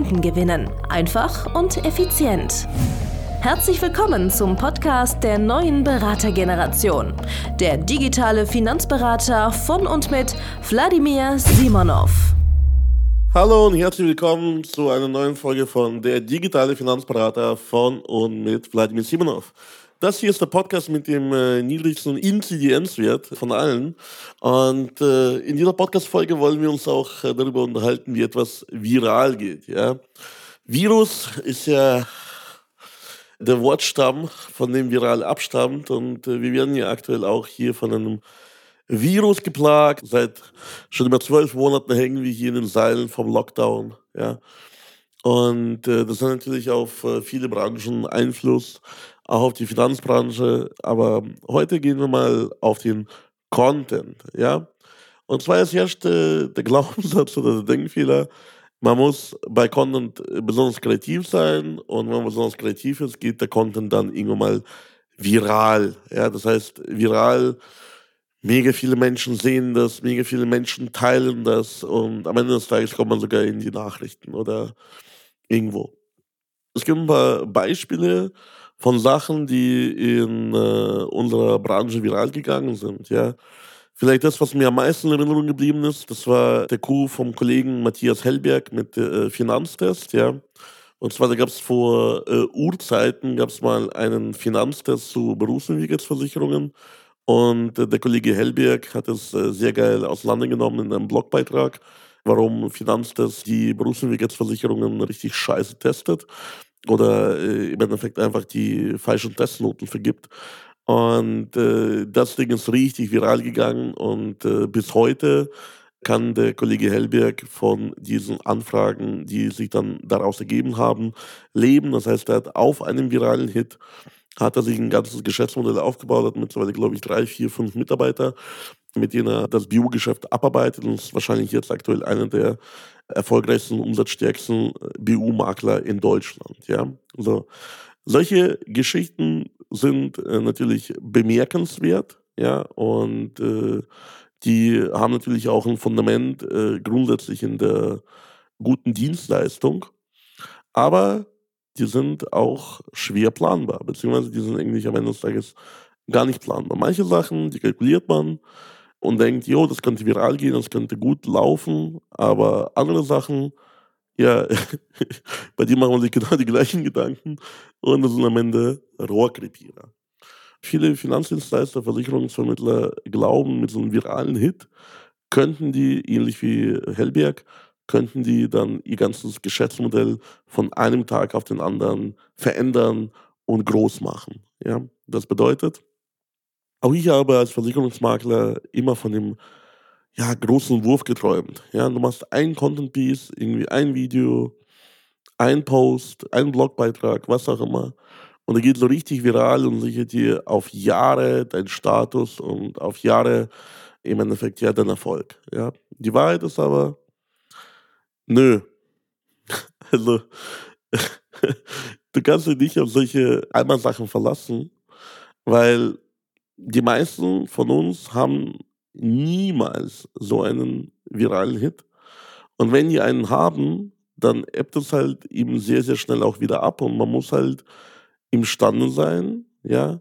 Kunden gewinnen. Einfach und effizient. Herzlich willkommen zum Podcast der neuen Beratergeneration. Der digitale Finanzberater von und mit Wladimir Simonov. Hallo und herzlich willkommen zu einer neuen Folge von Der digitale Finanzberater von und mit Wladimir Simonov. Das hier ist der Podcast mit dem äh, niedrigsten Inzidenzwert von allen. Und äh, in dieser Podcast-Folge wollen wir uns auch äh, darüber unterhalten, wie etwas viral geht. Ja? Virus ist ja der Wortstamm, von dem viral abstammt. Und äh, wir werden ja aktuell auch hier von einem Virus geplagt. Seit schon über zwölf Monaten hängen wir hier in den Seilen vom Lockdown. Ja? Und äh, das hat natürlich auf äh, viele Branchen Einfluss auch auf die Finanzbranche. Aber heute gehen wir mal auf den Content, ja. Und zwar ist herrscht äh, der Glaubenssatz oder der Denkfehler, man muss bei Content besonders kreativ sein und wenn man besonders kreativ ist, geht der Content dann irgendwann mal viral. Ja, das heißt, viral, mega viele Menschen sehen das, mega viele Menschen teilen das und am Ende des Tages kommt man sogar in die Nachrichten oder irgendwo. Es gibt ein paar Beispiele, von Sachen, die in äh, unserer Branche viral gegangen sind. Ja. Vielleicht das, was mir am meisten in Erinnerung geblieben ist, das war der Coup vom Kollegen Matthias Hellberg mit äh, Finanztest. Ja. Und zwar, da gab es vor äh, Urzeiten gab mal einen Finanztest zu Berufsunfähigkeitsversicherungen. Und äh, der Kollege Hellberg hat es äh, sehr geil auseinandergenommen in einem Blogbeitrag, warum Finanztest die Berufsunfähigkeitsversicherungen richtig scheiße testet oder äh, im Endeffekt einfach die falschen Testnoten vergibt. Und äh, das Ding ist richtig viral gegangen und äh, bis heute kann der Kollege Hellberg von diesen Anfragen, die sich dann daraus ergeben haben, leben. Das heißt, er hat auf einem viralen Hit hat er sich ein ganzes Geschäftsmodell aufgebaut, hat mittlerweile, glaube ich, drei, vier, fünf Mitarbeiter, mit denen er das BU-Geschäft abarbeitet und ist wahrscheinlich jetzt aktuell einer der erfolgreichsten, umsatzstärksten äh, BU-Makler in Deutschland. Ja? Also, solche Geschichten sind äh, natürlich bemerkenswert, ja, und äh, die haben natürlich auch ein Fundament äh, grundsätzlich in der guten Dienstleistung, aber die sind auch schwer planbar, beziehungsweise die sind eigentlich am Ende des Tages gar nicht planbar. Manche Sachen, die kalkuliert man, und denkt, jo, das könnte viral gehen, das könnte gut laufen, aber andere Sachen, ja, bei denen machen wir sich genau die gleichen Gedanken und das sind am Ende Rohrkrepierer. Viele Finanzdienstleister, Versicherungsvermittler glauben, mit so einem viralen Hit könnten die, ähnlich wie Hellberg, könnten die dann ihr ganzes Geschäftsmodell von einem Tag auf den anderen verändern und groß machen. Ja? Das bedeutet, auch ich habe als Versicherungsmakler immer von dem ja, großen Wurf geträumt. Ja, du machst ein Content Piece, irgendwie ein Video, ein Post, ein Blogbeitrag, was auch immer. Und er geht so richtig viral und sichert dir auf Jahre deinen Status und auf Jahre im Endeffekt ja deinen Erfolg. Ja. Die Wahrheit ist aber, nö. Also, du kannst dich nicht auf solche Einmalsachen verlassen, weil die meisten von uns haben niemals so einen viralen Hit. Und wenn die einen haben, dann ebbt es halt eben sehr, sehr schnell auch wieder ab und man muss halt imstande sein, ja,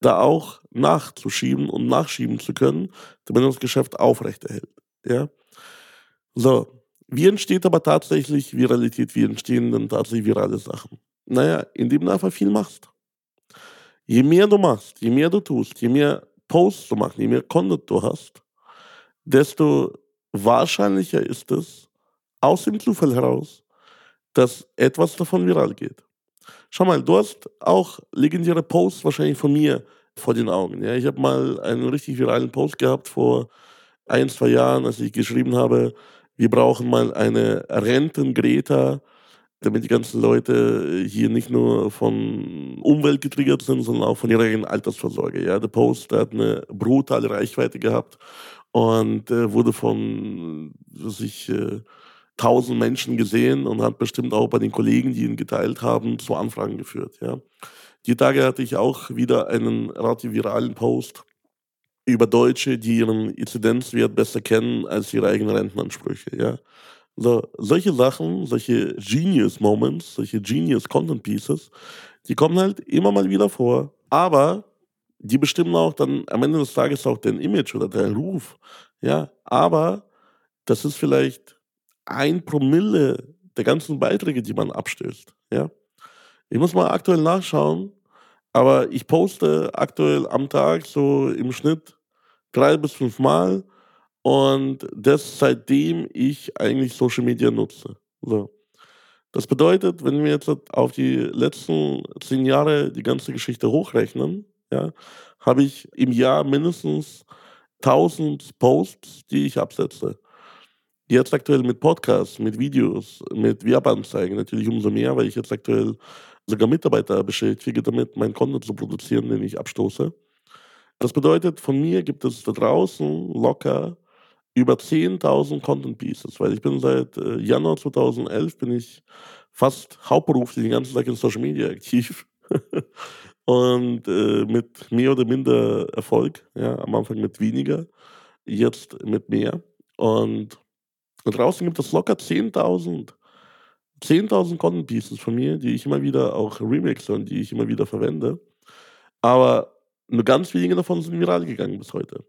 da auch nachzuschieben und nachschieben zu können, damit man das Geschäft aufrechterhält, ja. So, wie entsteht aber tatsächlich Viralität? Wie entstehen denn tatsächlich virale Sachen? Naja, indem du einfach viel machst. Je mehr du machst, je mehr du tust, je mehr Posts du machst, je mehr Content du hast, desto wahrscheinlicher ist es, aus dem Zufall heraus, dass etwas davon viral geht. Schau mal, du hast auch legendäre Posts wahrscheinlich von mir vor den Augen. Ja, ich habe mal einen richtig viralen Post gehabt vor ein, zwei Jahren, als ich geschrieben habe, wir brauchen mal eine Renten-Greta damit die ganzen Leute hier nicht nur von Umwelt getriggert sind, sondern auch von ihrer eigenen Altersvorsorge. Ja, der Post der hat eine brutale Reichweite gehabt und äh, wurde von sich äh, tausend Menschen gesehen und hat bestimmt auch bei den Kollegen, die ihn geteilt haben, zu Anfragen geführt. Ja. Die Tage hatte ich auch wieder einen relativ viralen Post über Deutsche, die ihren Inzidenzwert besser kennen als ihre eigenen Rentenansprüche. Ja. So, solche Sachen, solche Genius Moments, solche Genius Content Pieces, die kommen halt immer mal wieder vor. Aber die bestimmen auch dann am Ende des Tages auch dein Image oder dein Ruf. Ja, aber das ist vielleicht ein Promille der ganzen Beiträge, die man abstößt. Ja, ich muss mal aktuell nachschauen, aber ich poste aktuell am Tag so im Schnitt drei bis fünf Mal und das seitdem ich eigentlich Social Media nutze. So. Das bedeutet, wenn wir jetzt auf die letzten zehn Jahre die ganze Geschichte hochrechnen, ja, habe ich im Jahr mindestens 1000 Posts, die ich absetze. Jetzt aktuell mit Podcasts, mit Videos, mit Werbeanzeigen natürlich umso mehr, weil ich jetzt aktuell sogar Mitarbeiter beschäftige damit, meinen Content zu produzieren, den ich abstoße. Das bedeutet, von mir gibt es da draußen locker über 10.000 Content Pieces, weil ich bin seit äh, Januar 2011 bin ich fast hauptberuflich den ganzen Tag in Social Media aktiv. und äh, mit mehr oder minder Erfolg. Ja, am Anfang mit weniger, jetzt mit mehr. Und draußen gibt es locker 10.000 10.000 Content Pieces von mir, die ich immer wieder auch remixe und die ich immer wieder verwende. Aber nur ganz wenige davon sind viral gegangen bis heute.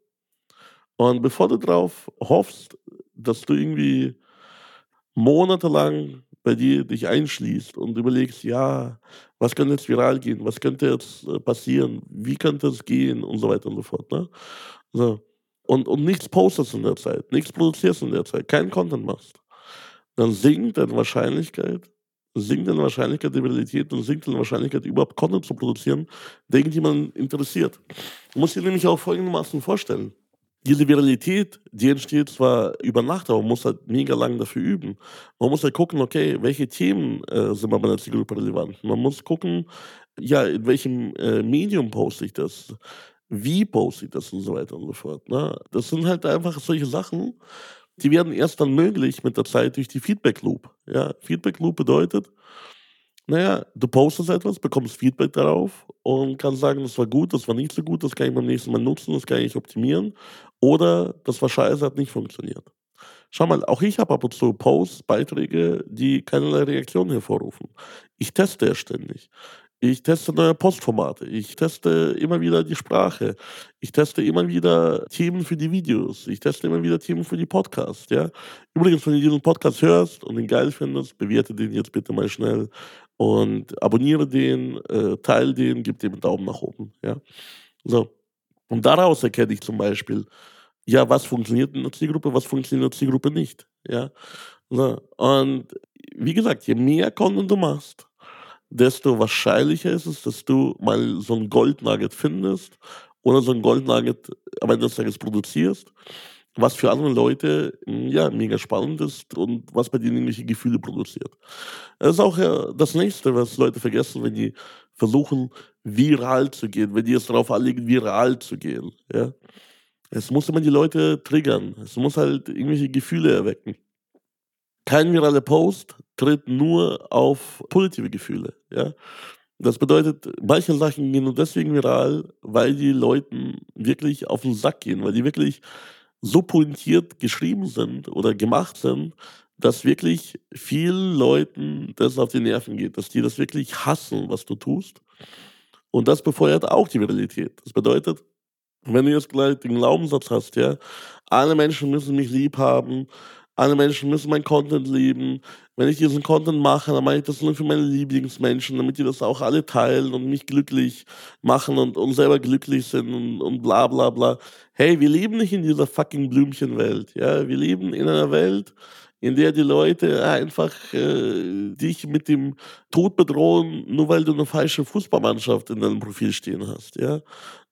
Und bevor du darauf hoffst, dass du irgendwie monatelang bei dir dich einschließt und überlegst, ja, was könnte jetzt viral gehen, was könnte jetzt äh, passieren, wie könnte es gehen und so weiter und so fort. Ne? So. Und, und nichts postest in der Zeit, nichts produzierst in der Zeit, keinen Content machst, dann sinkt deine Wahrscheinlichkeit, sinkt deine Wahrscheinlichkeit der Realität und sinkt deine Wahrscheinlichkeit, überhaupt Content zu produzieren, der irgendjemand interessiert. Du musst dir nämlich auch folgendermaßen vorstellen diese Viralität, die entsteht zwar über Nacht, aber man muss halt mega lang dafür üben. Man muss halt gucken, okay, welche Themen äh, sind bei meiner Zielgruppe relevant. Man muss gucken, ja, in welchem äh, Medium poste ich das, wie poste ich das und so weiter und so fort. Ne? Das sind halt einfach solche Sachen, die werden erst dann möglich mit der Zeit durch die Feedback Loop. Ja, Feedback Loop bedeutet, naja, du postest etwas, bekommst Feedback darauf und kannst sagen, das war gut, das war nicht so gut, das kann ich beim nächsten Mal nutzen, das kann ich optimieren. Oder das war scheiße, hat nicht funktioniert. Schau mal, auch ich habe ab und zu Posts, Beiträge, die keinerlei Reaktion hervorrufen. Ich teste ja ständig. Ich teste neue Postformate. Ich teste immer wieder die Sprache. Ich teste immer wieder Themen für die Videos. Ich teste immer wieder Themen für die Podcasts. Ja? Übrigens, wenn du diesen Podcast hörst und ihn geil findest, bewerte den jetzt bitte mal schnell und abonniere den, äh, teile den, gib dem einen Daumen nach oben. Ja? So. Und daraus erkenne ich zum Beispiel, ja, was funktioniert in der Zielgruppe, was funktioniert in der Zielgruppe nicht. Ja? So. Und wie gesagt, je mehr Content du machst, desto wahrscheinlicher ist es, dass du mal so ein Goldnugget findest oder so ein Goldnugget am Ende des Tages produzierst was für andere Leute hm, ja mega spannend ist und was bei denen irgendwelche Gefühle produziert. Das ist auch ja das nächste, was Leute vergessen, wenn die versuchen, viral zu gehen, wenn die es darauf anlegen, viral zu gehen. Ja? Es muss immer die Leute triggern. Es muss halt irgendwelche Gefühle erwecken. Kein viraler Post tritt nur auf positive Gefühle. Ja? Das bedeutet, manche Sachen gehen nur deswegen viral, weil die Leuten wirklich auf den Sack gehen, weil die wirklich so pointiert geschrieben sind oder gemacht sind, dass wirklich vielen Leuten das auf die Nerven geht, dass die das wirklich hassen, was du tust. Und das befeuert auch die Viralität. Das bedeutet, wenn du jetzt gleich den Glaubenssatz hast, ja, alle Menschen müssen mich lieb haben, alle Menschen müssen mein Content lieben. Wenn ich diesen Content mache, dann mache ich das nur für meine Lieblingsmenschen, damit die das auch alle teilen und mich glücklich machen und, und selber glücklich sind und, und bla bla bla. Hey, wir leben nicht in dieser fucking Blümchenwelt. Ja? Wir leben in einer Welt, in der die Leute einfach äh, dich mit dem Tod bedrohen, nur weil du eine falsche Fußballmannschaft in deinem Profil stehen hast. Ja?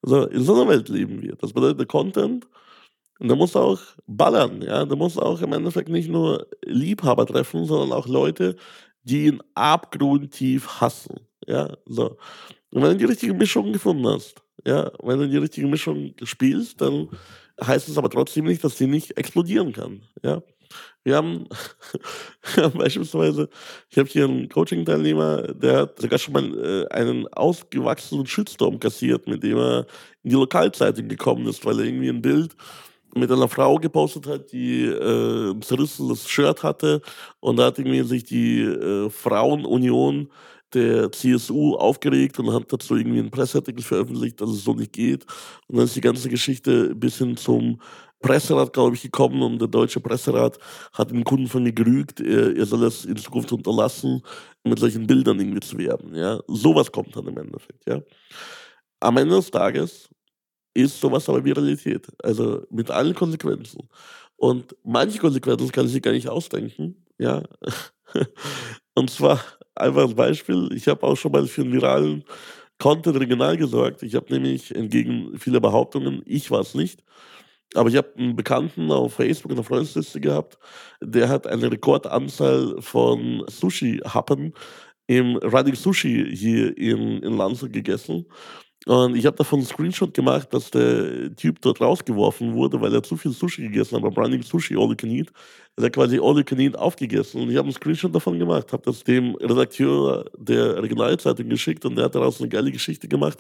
Also in so einer Welt leben wir. Das bedeutet, Content und da muss auch ballern, ja. Da muss auch im Endeffekt nicht nur Liebhaber treffen, sondern auch Leute, die ihn abgrundtief hassen. Ja, so. Und wenn du die richtige Mischung gefunden hast, ja, wenn du die richtige Mischung spielst, dann heißt es aber trotzdem nicht, dass sie nicht explodieren kann. Ja. Wir haben, beispielsweise, ich habe hier einen Coaching-Teilnehmer, der hat sogar schon mal äh, einen ausgewachsenen Shitstorm kassiert, mit dem er in die Lokalzeitung gekommen ist, weil er irgendwie ein Bild mit einer Frau gepostet hat, die äh, ein zerrissenes Shirt hatte und da hat irgendwie sich die äh, Frauenunion der CSU aufgeregt und hat dazu irgendwie einen Presseartikel veröffentlicht, dass es so nicht geht. Und dann ist die ganze Geschichte bis hin zum Presserat, glaube ich, gekommen und der deutsche Presserat hat den Kunden von mir gerügt, er, er soll es in Zukunft unterlassen, mit solchen Bildern irgendwie zu werben. Ja? Sowas kommt dann im Endeffekt. Ja? Am Ende des Tages ist sowas aber Viralität. Also mit allen Konsequenzen. Und manche Konsequenzen kann ich sich gar nicht ausdenken. Ja. Und zwar einfach als Beispiel, ich habe auch schon mal für einen viralen Content regional gesorgt. Ich habe nämlich entgegen vieler Behauptungen, ich war es nicht, aber ich habe einen Bekannten auf Facebook in der Freundesliste gehabt, der hat eine Rekordanzahl von Sushi-Happen im Running Sushi hier in, in Landshut gegessen. Und ich habe davon einen Screenshot gemacht, dass der Typ dort rausgeworfen wurde, weil er zu viel Sushi gegessen hat, beim Running Sushi All You Can Eat. Er hat quasi All You Can Eat aufgegessen. Und ich habe einen Screenshot davon gemacht, habe das dem Redakteur der Regionalzeitung geschickt und der hat daraus eine geile Geschichte gemacht.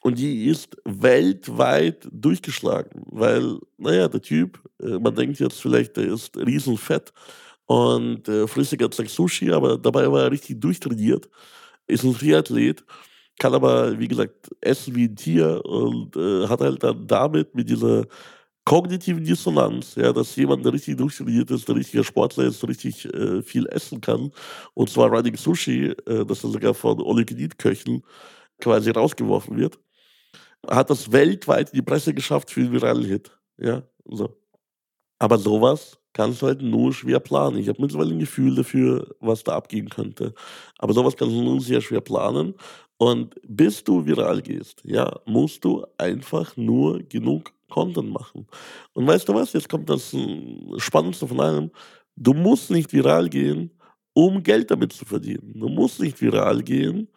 Und die ist weltweit durchgeschlagen, weil, naja, der Typ, äh, man denkt jetzt vielleicht, der ist riesenfett und äh, frisst die ganze Sushi, aber dabei war er richtig durchtrainiert, ist ein Triathlet kann aber, wie gesagt, essen wie ein Tier und äh, hat halt dann damit mit dieser kognitiven Dissonanz, ja, dass jemand, der richtig durchtrainiert ist, der richtiger Sportler ist, richtig äh, viel essen kann, und zwar Running Sushi, äh, das er sogar von All-You-Can-Eat-Köchen quasi rausgeworfen wird, hat das weltweit in die Presse geschafft für einen viralen Hit. Ja, so. Aber sowas kannst du halt nur schwer planen. Ich habe mittlerweile ein Gefühl dafür, was da abgehen könnte. Aber sowas kannst du nur sehr schwer planen. Und bis du viral gehst, ja, musst du einfach nur genug Content machen. Und weißt du was? Jetzt kommt das hm, Spannendste von allem. Du musst nicht viral gehen, um Geld damit zu verdienen. Du musst nicht viral gehen,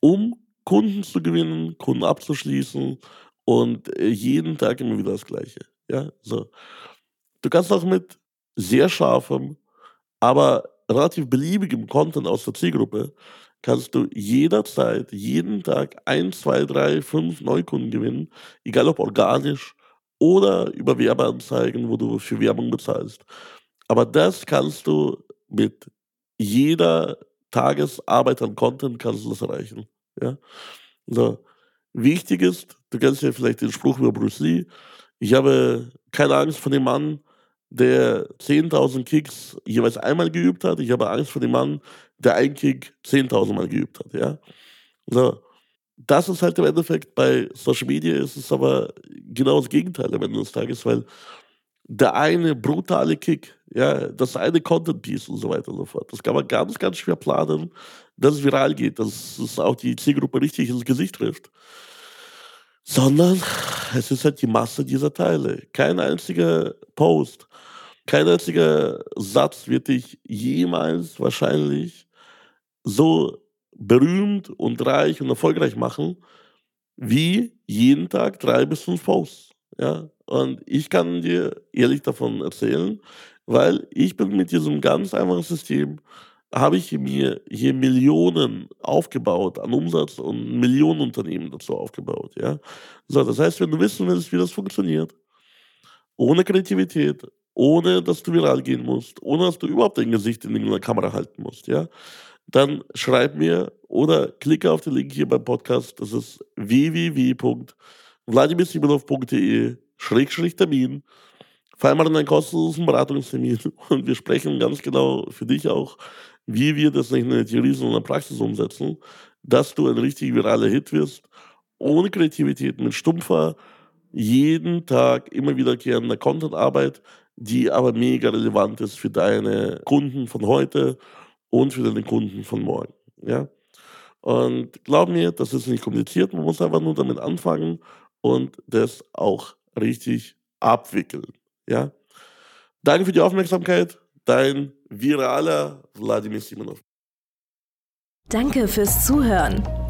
um Kunden zu gewinnen, Kunden abzuschließen und äh, jeden Tag immer wieder das Gleiche. Ja, so. Du kannst auch mit sehr scharfem, aber relativ beliebigem Content aus der Zielgruppe kannst du jederzeit, jeden Tag ein, zwei, drei, fünf Neukunden gewinnen, egal ob organisch oder über Werbeanzeigen, wo du für Werbung bezahlst. Aber das kannst du mit jeder Tagesarbeit an Content kannst du das erreichen. Ja? So. Wichtig ist, du kennst ja vielleicht den Spruch über Bruce Lee, ich habe keine Angst vor dem Mann, der 10.000 Kicks jeweils einmal geübt hat. Ich habe Angst vor dem Mann, der einen Kick 10.000 Mal geübt hat. Ja? So. Das ist halt im Endeffekt bei Social Media ist es aber genau das Gegenteil am Ende des Tages, weil der eine brutale Kick, ja, das eine Content Piece und so weiter und so fort. Das kann man ganz, ganz schwer planen, dass es viral geht, dass es auch die Zielgruppe richtig ins Gesicht trifft. Sondern es ist halt die Masse dieser Teile. Kein einziger Post, kein einziger Satz wird dich jemals wahrscheinlich so berühmt und reich und erfolgreich machen, wie jeden Tag drei bis fünf Posts. Ja? Und ich kann dir ehrlich davon erzählen, weil ich bin mit diesem ganz einfachen System, habe ich mir hier Millionen aufgebaut an Umsatz und Millionen Unternehmen dazu aufgebaut. Ja? So, das heißt, wenn du wissen willst, wie das funktioniert, ohne Kreativität, ohne dass du viral gehen musst, ohne dass du überhaupt dein Gesicht in der Kamera halten musst, ja, dann schreib mir oder klicke auf den Link hier beim Podcast. Das ist www.vladimirsimonov.de Schrägstrich Termin. In einen kostenlosen Beratungstermin und wir sprechen ganz genau für dich auch, wie wir das nicht in der Theorie, sondern in der Praxis umsetzen, dass du ein richtig viraler Hit wirst, ohne Kreativität, mit stumpfer, jeden Tag immer wiederkehrender Contentarbeit, die aber mega relevant ist für deine Kunden von heute und für deine Kunden von morgen. Ja? Und glaub mir, das ist nicht kompliziert, man muss einfach nur damit anfangen und das auch richtig abwickeln. Ja? Danke für die Aufmerksamkeit, dein viraler Wladimir Simonov. Danke fürs Zuhören.